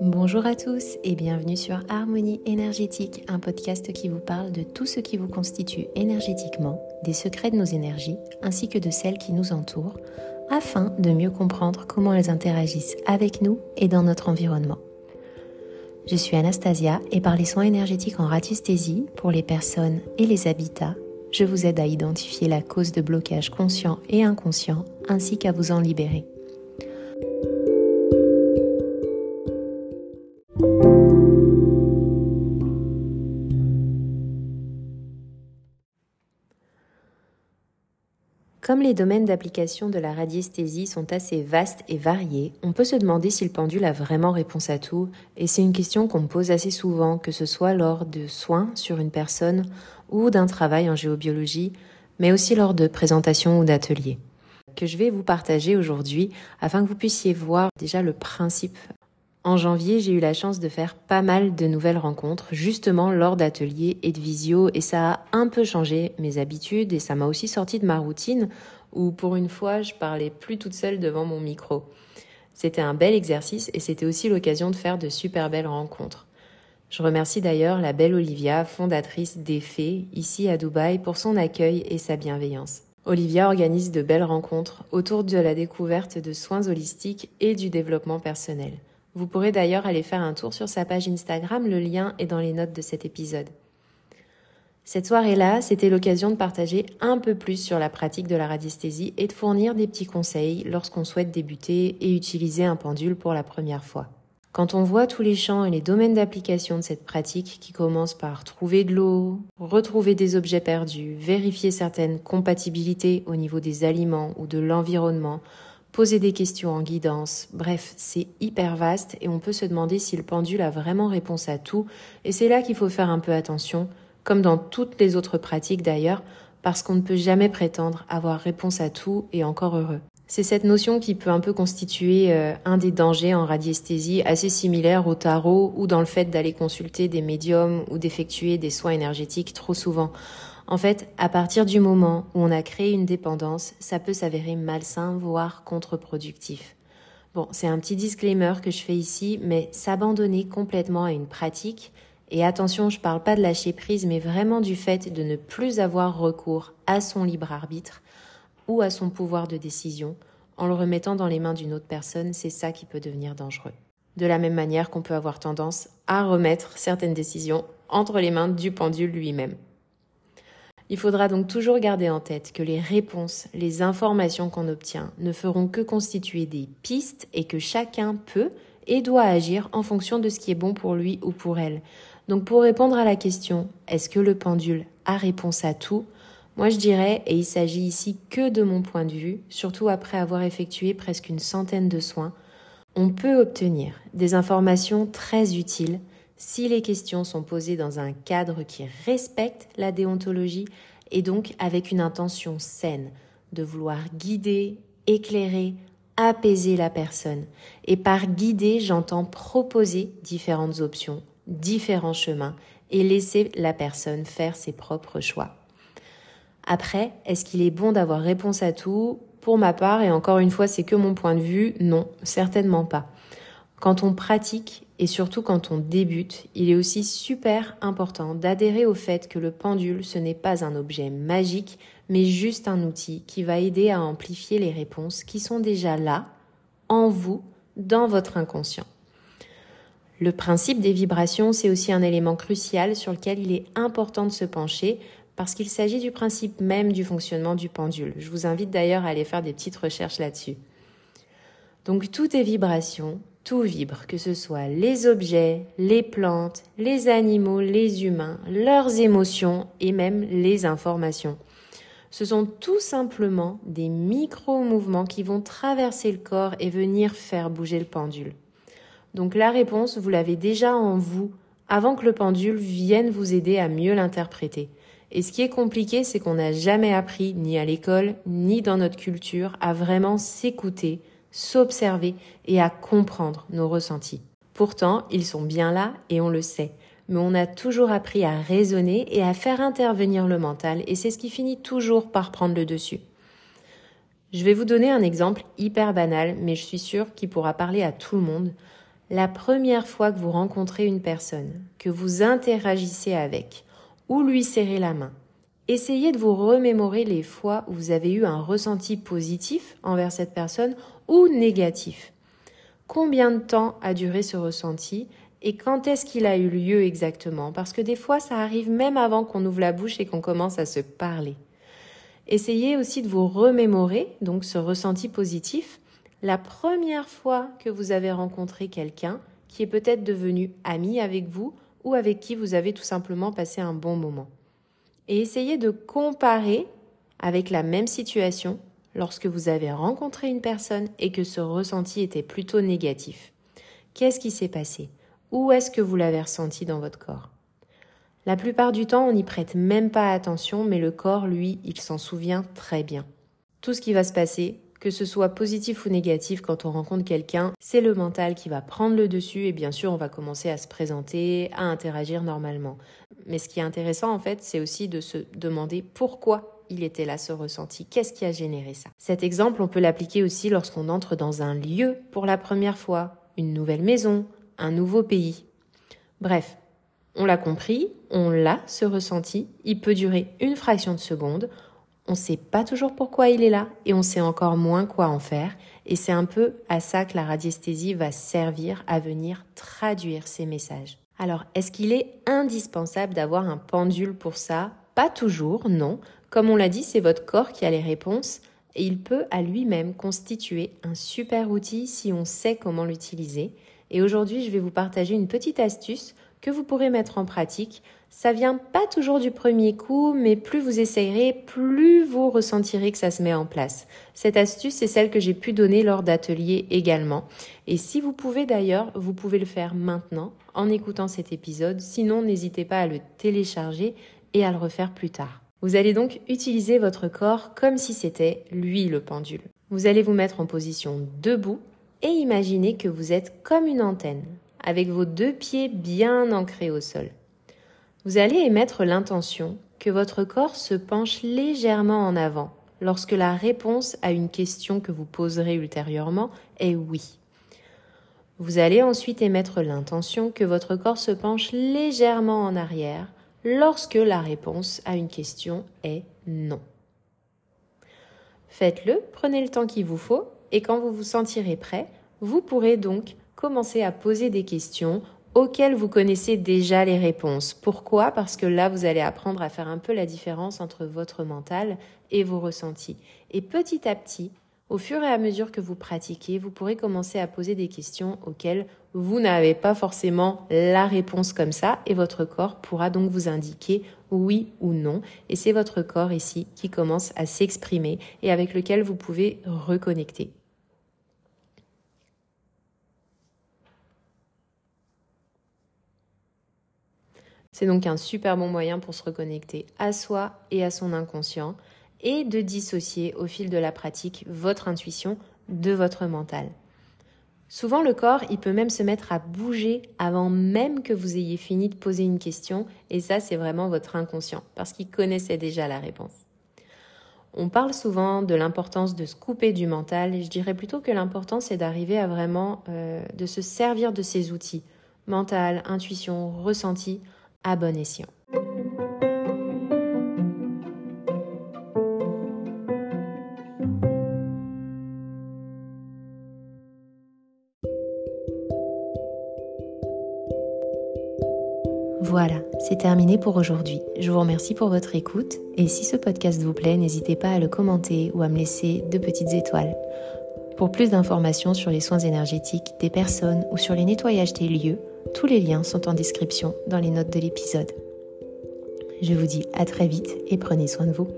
Bonjour à tous et bienvenue sur Harmonie énergétique, un podcast qui vous parle de tout ce qui vous constitue énergétiquement, des secrets de nos énergies ainsi que de celles qui nous entourent, afin de mieux comprendre comment elles interagissent avec nous et dans notre environnement. Je suis Anastasia et par les soins énergétiques en radiesthésie pour les personnes et les habitats, je vous aide à identifier la cause de blocage conscient et inconscient ainsi qu'à vous en libérer. Comme les domaines d'application de la radiesthésie sont assez vastes et variés, on peut se demander si le pendule a vraiment réponse à tout, et c'est une question qu'on me pose assez souvent, que ce soit lors de soins sur une personne ou d'un travail en géobiologie, mais aussi lors de présentations ou d'ateliers. Que je vais vous partager aujourd'hui afin que vous puissiez voir déjà le principe en janvier, j'ai eu la chance de faire pas mal de nouvelles rencontres, justement lors d'ateliers et de visio, et ça a un peu changé mes habitudes et ça m'a aussi sorti de ma routine où pour une fois je parlais plus toute seule devant mon micro. C'était un bel exercice et c'était aussi l'occasion de faire de super belles rencontres. Je remercie d'ailleurs la belle Olivia, fondatrice d'Effet, ici à Dubaï, pour son accueil et sa bienveillance. Olivia organise de belles rencontres autour de la découverte de soins holistiques et du développement personnel. Vous pourrez d'ailleurs aller faire un tour sur sa page Instagram, le lien est dans les notes de cet épisode. Cette soirée-là, c'était l'occasion de partager un peu plus sur la pratique de la radiesthésie et de fournir des petits conseils lorsqu'on souhaite débuter et utiliser un pendule pour la première fois. Quand on voit tous les champs et les domaines d'application de cette pratique qui commence par trouver de l'eau, retrouver des objets perdus, vérifier certaines compatibilités au niveau des aliments ou de l'environnement, poser des questions en guidance. Bref, c'est hyper vaste et on peut se demander si le pendule a vraiment réponse à tout. Et c'est là qu'il faut faire un peu attention, comme dans toutes les autres pratiques d'ailleurs, parce qu'on ne peut jamais prétendre avoir réponse à tout et encore heureux. C'est cette notion qui peut un peu constituer euh, un des dangers en radiesthésie, assez similaire au tarot ou dans le fait d'aller consulter des médiums ou d'effectuer des soins énergétiques trop souvent. En fait, à partir du moment où on a créé une dépendance, ça peut s'avérer malsain, voire contre-productif. Bon, c'est un petit disclaimer que je fais ici, mais s'abandonner complètement à une pratique, et attention, je parle pas de lâcher prise, mais vraiment du fait de ne plus avoir recours à son libre arbitre ou à son pouvoir de décision, en le remettant dans les mains d'une autre personne, c'est ça qui peut devenir dangereux. De la même manière qu'on peut avoir tendance à remettre certaines décisions entre les mains du pendule lui-même. Il faudra donc toujours garder en tête que les réponses, les informations qu'on obtient ne feront que constituer des pistes et que chacun peut et doit agir en fonction de ce qui est bon pour lui ou pour elle. Donc pour répondre à la question est-ce que le pendule a réponse à tout? Moi je dirais, et il s'agit ici que de mon point de vue, surtout après avoir effectué presque une centaine de soins, on peut obtenir des informations très utiles si les questions sont posées dans un cadre qui respecte la déontologie et donc avec une intention saine de vouloir guider, éclairer, apaiser la personne. Et par guider, j'entends proposer différentes options, différents chemins et laisser la personne faire ses propres choix. Après, est-ce qu'il est bon d'avoir réponse à tout? Pour ma part, et encore une fois, c'est que mon point de vue, non, certainement pas. Quand on pratique et surtout quand on débute, il est aussi super important d'adhérer au fait que le pendule, ce n'est pas un objet magique, mais juste un outil qui va aider à amplifier les réponses qui sont déjà là, en vous, dans votre inconscient. Le principe des vibrations, c'est aussi un élément crucial sur lequel il est important de se pencher parce qu'il s'agit du principe même du fonctionnement du pendule. Je vous invite d'ailleurs à aller faire des petites recherches là-dessus. Donc tout est vibration, tout vibre, que ce soit les objets, les plantes, les animaux, les humains, leurs émotions et même les informations. Ce sont tout simplement des micro-mouvements qui vont traverser le corps et venir faire bouger le pendule. Donc la réponse, vous l'avez déjà en vous avant que le pendule vienne vous aider à mieux l'interpréter. Et ce qui est compliqué, c'est qu'on n'a jamais appris, ni à l'école, ni dans notre culture, à vraiment s'écouter, s'observer et à comprendre nos ressentis. Pourtant, ils sont bien là et on le sait. Mais on a toujours appris à raisonner et à faire intervenir le mental et c'est ce qui finit toujours par prendre le dessus. Je vais vous donner un exemple hyper banal, mais je suis sûre qu'il pourra parler à tout le monde. La première fois que vous rencontrez une personne, que vous interagissez avec, ou lui serrez la main, essayez de vous remémorer les fois où vous avez eu un ressenti positif envers cette personne ou négatif. Combien de temps a duré ce ressenti et quand est-ce qu'il a eu lieu exactement? Parce que des fois, ça arrive même avant qu'on ouvre la bouche et qu'on commence à se parler. Essayez aussi de vous remémorer, donc ce ressenti positif, la première fois que vous avez rencontré quelqu'un qui est peut-être devenu ami avec vous ou avec qui vous avez tout simplement passé un bon moment. Et essayez de comparer avec la même situation lorsque vous avez rencontré une personne et que ce ressenti était plutôt négatif. Qu'est-ce qui s'est passé? Où est-ce que vous l'avez ressenti dans votre corps? La plupart du temps, on n'y prête même pas attention, mais le corps, lui, il s'en souvient très bien. Tout ce qui va se passer, que ce soit positif ou négatif quand on rencontre quelqu'un, c'est le mental qui va prendre le dessus et bien sûr on va commencer à se présenter, à interagir normalement. Mais ce qui est intéressant en fait, c'est aussi de se demander pourquoi il était là ce ressenti, qu'est-ce qui a généré ça? Cet exemple, on peut l'appliquer aussi lorsqu'on entre dans un lieu pour la première fois, une nouvelle maison, un nouveau pays. Bref, on l'a compris, on l'a, ce ressenti, il peut durer une fraction de seconde, on ne sait pas toujours pourquoi il est là et on sait encore moins quoi en faire. Et c'est un peu à ça que la radiesthésie va servir à venir traduire ces messages. Alors, est-ce qu'il est indispensable d'avoir un pendule pour ça? Pas toujours, non. Comme on l'a dit, c'est votre corps qui a les réponses et il peut à lui-même constituer un super outil si on sait comment l'utiliser. Et aujourd'hui, je vais vous partager une petite astuce que vous pourrez mettre en pratique. Ça vient pas toujours du premier coup, mais plus vous essayerez, plus vous ressentirez que ça se met en place. Cette astuce, c'est celle que j'ai pu donner lors d'ateliers également. Et si vous pouvez d'ailleurs, vous pouvez le faire maintenant en écoutant cet épisode. Sinon, n'hésitez pas à le télécharger et à le refaire plus tard. Vous allez donc utiliser votre corps comme si c'était lui le pendule. Vous allez vous mettre en position debout et imaginez que vous êtes comme une antenne, avec vos deux pieds bien ancrés au sol. Vous allez émettre l'intention que votre corps se penche légèrement en avant lorsque la réponse à une question que vous poserez ultérieurement est oui. Vous allez ensuite émettre l'intention que votre corps se penche légèrement en arrière lorsque la réponse à une question est non. Faites-le, prenez le temps qu'il vous faut et quand vous vous sentirez prêt, vous pourrez donc commencer à poser des questions auxquelles vous connaissez déjà les réponses. Pourquoi? Parce que là, vous allez apprendre à faire un peu la différence entre votre mental et vos ressentis. Et petit à petit, au fur et à mesure que vous pratiquez, vous pourrez commencer à poser des questions auxquelles vous n'avez pas forcément la réponse comme ça et votre corps pourra donc vous indiquer oui ou non. Et c'est votre corps ici qui commence à s'exprimer et avec lequel vous pouvez reconnecter. C'est donc un super bon moyen pour se reconnecter à soi et à son inconscient et de dissocier au fil de la pratique votre intuition de votre mental. Souvent le corps, il peut même se mettre à bouger avant même que vous ayez fini de poser une question et ça c'est vraiment votre inconscient parce qu'il connaissait déjà la réponse. On parle souvent de l'importance de se couper du mental et je dirais plutôt que l'important c'est d'arriver à vraiment euh, de se servir de ces outils mental, intuition, ressenti à bon escient. Voilà, c'est terminé pour aujourd'hui. Je vous remercie pour votre écoute et si ce podcast vous plaît, n'hésitez pas à le commenter ou à me laisser de petites étoiles. Pour plus d'informations sur les soins énergétiques des personnes ou sur les nettoyages des lieux, tous les liens sont en description dans les notes de l'épisode. Je vous dis à très vite et prenez soin de vous.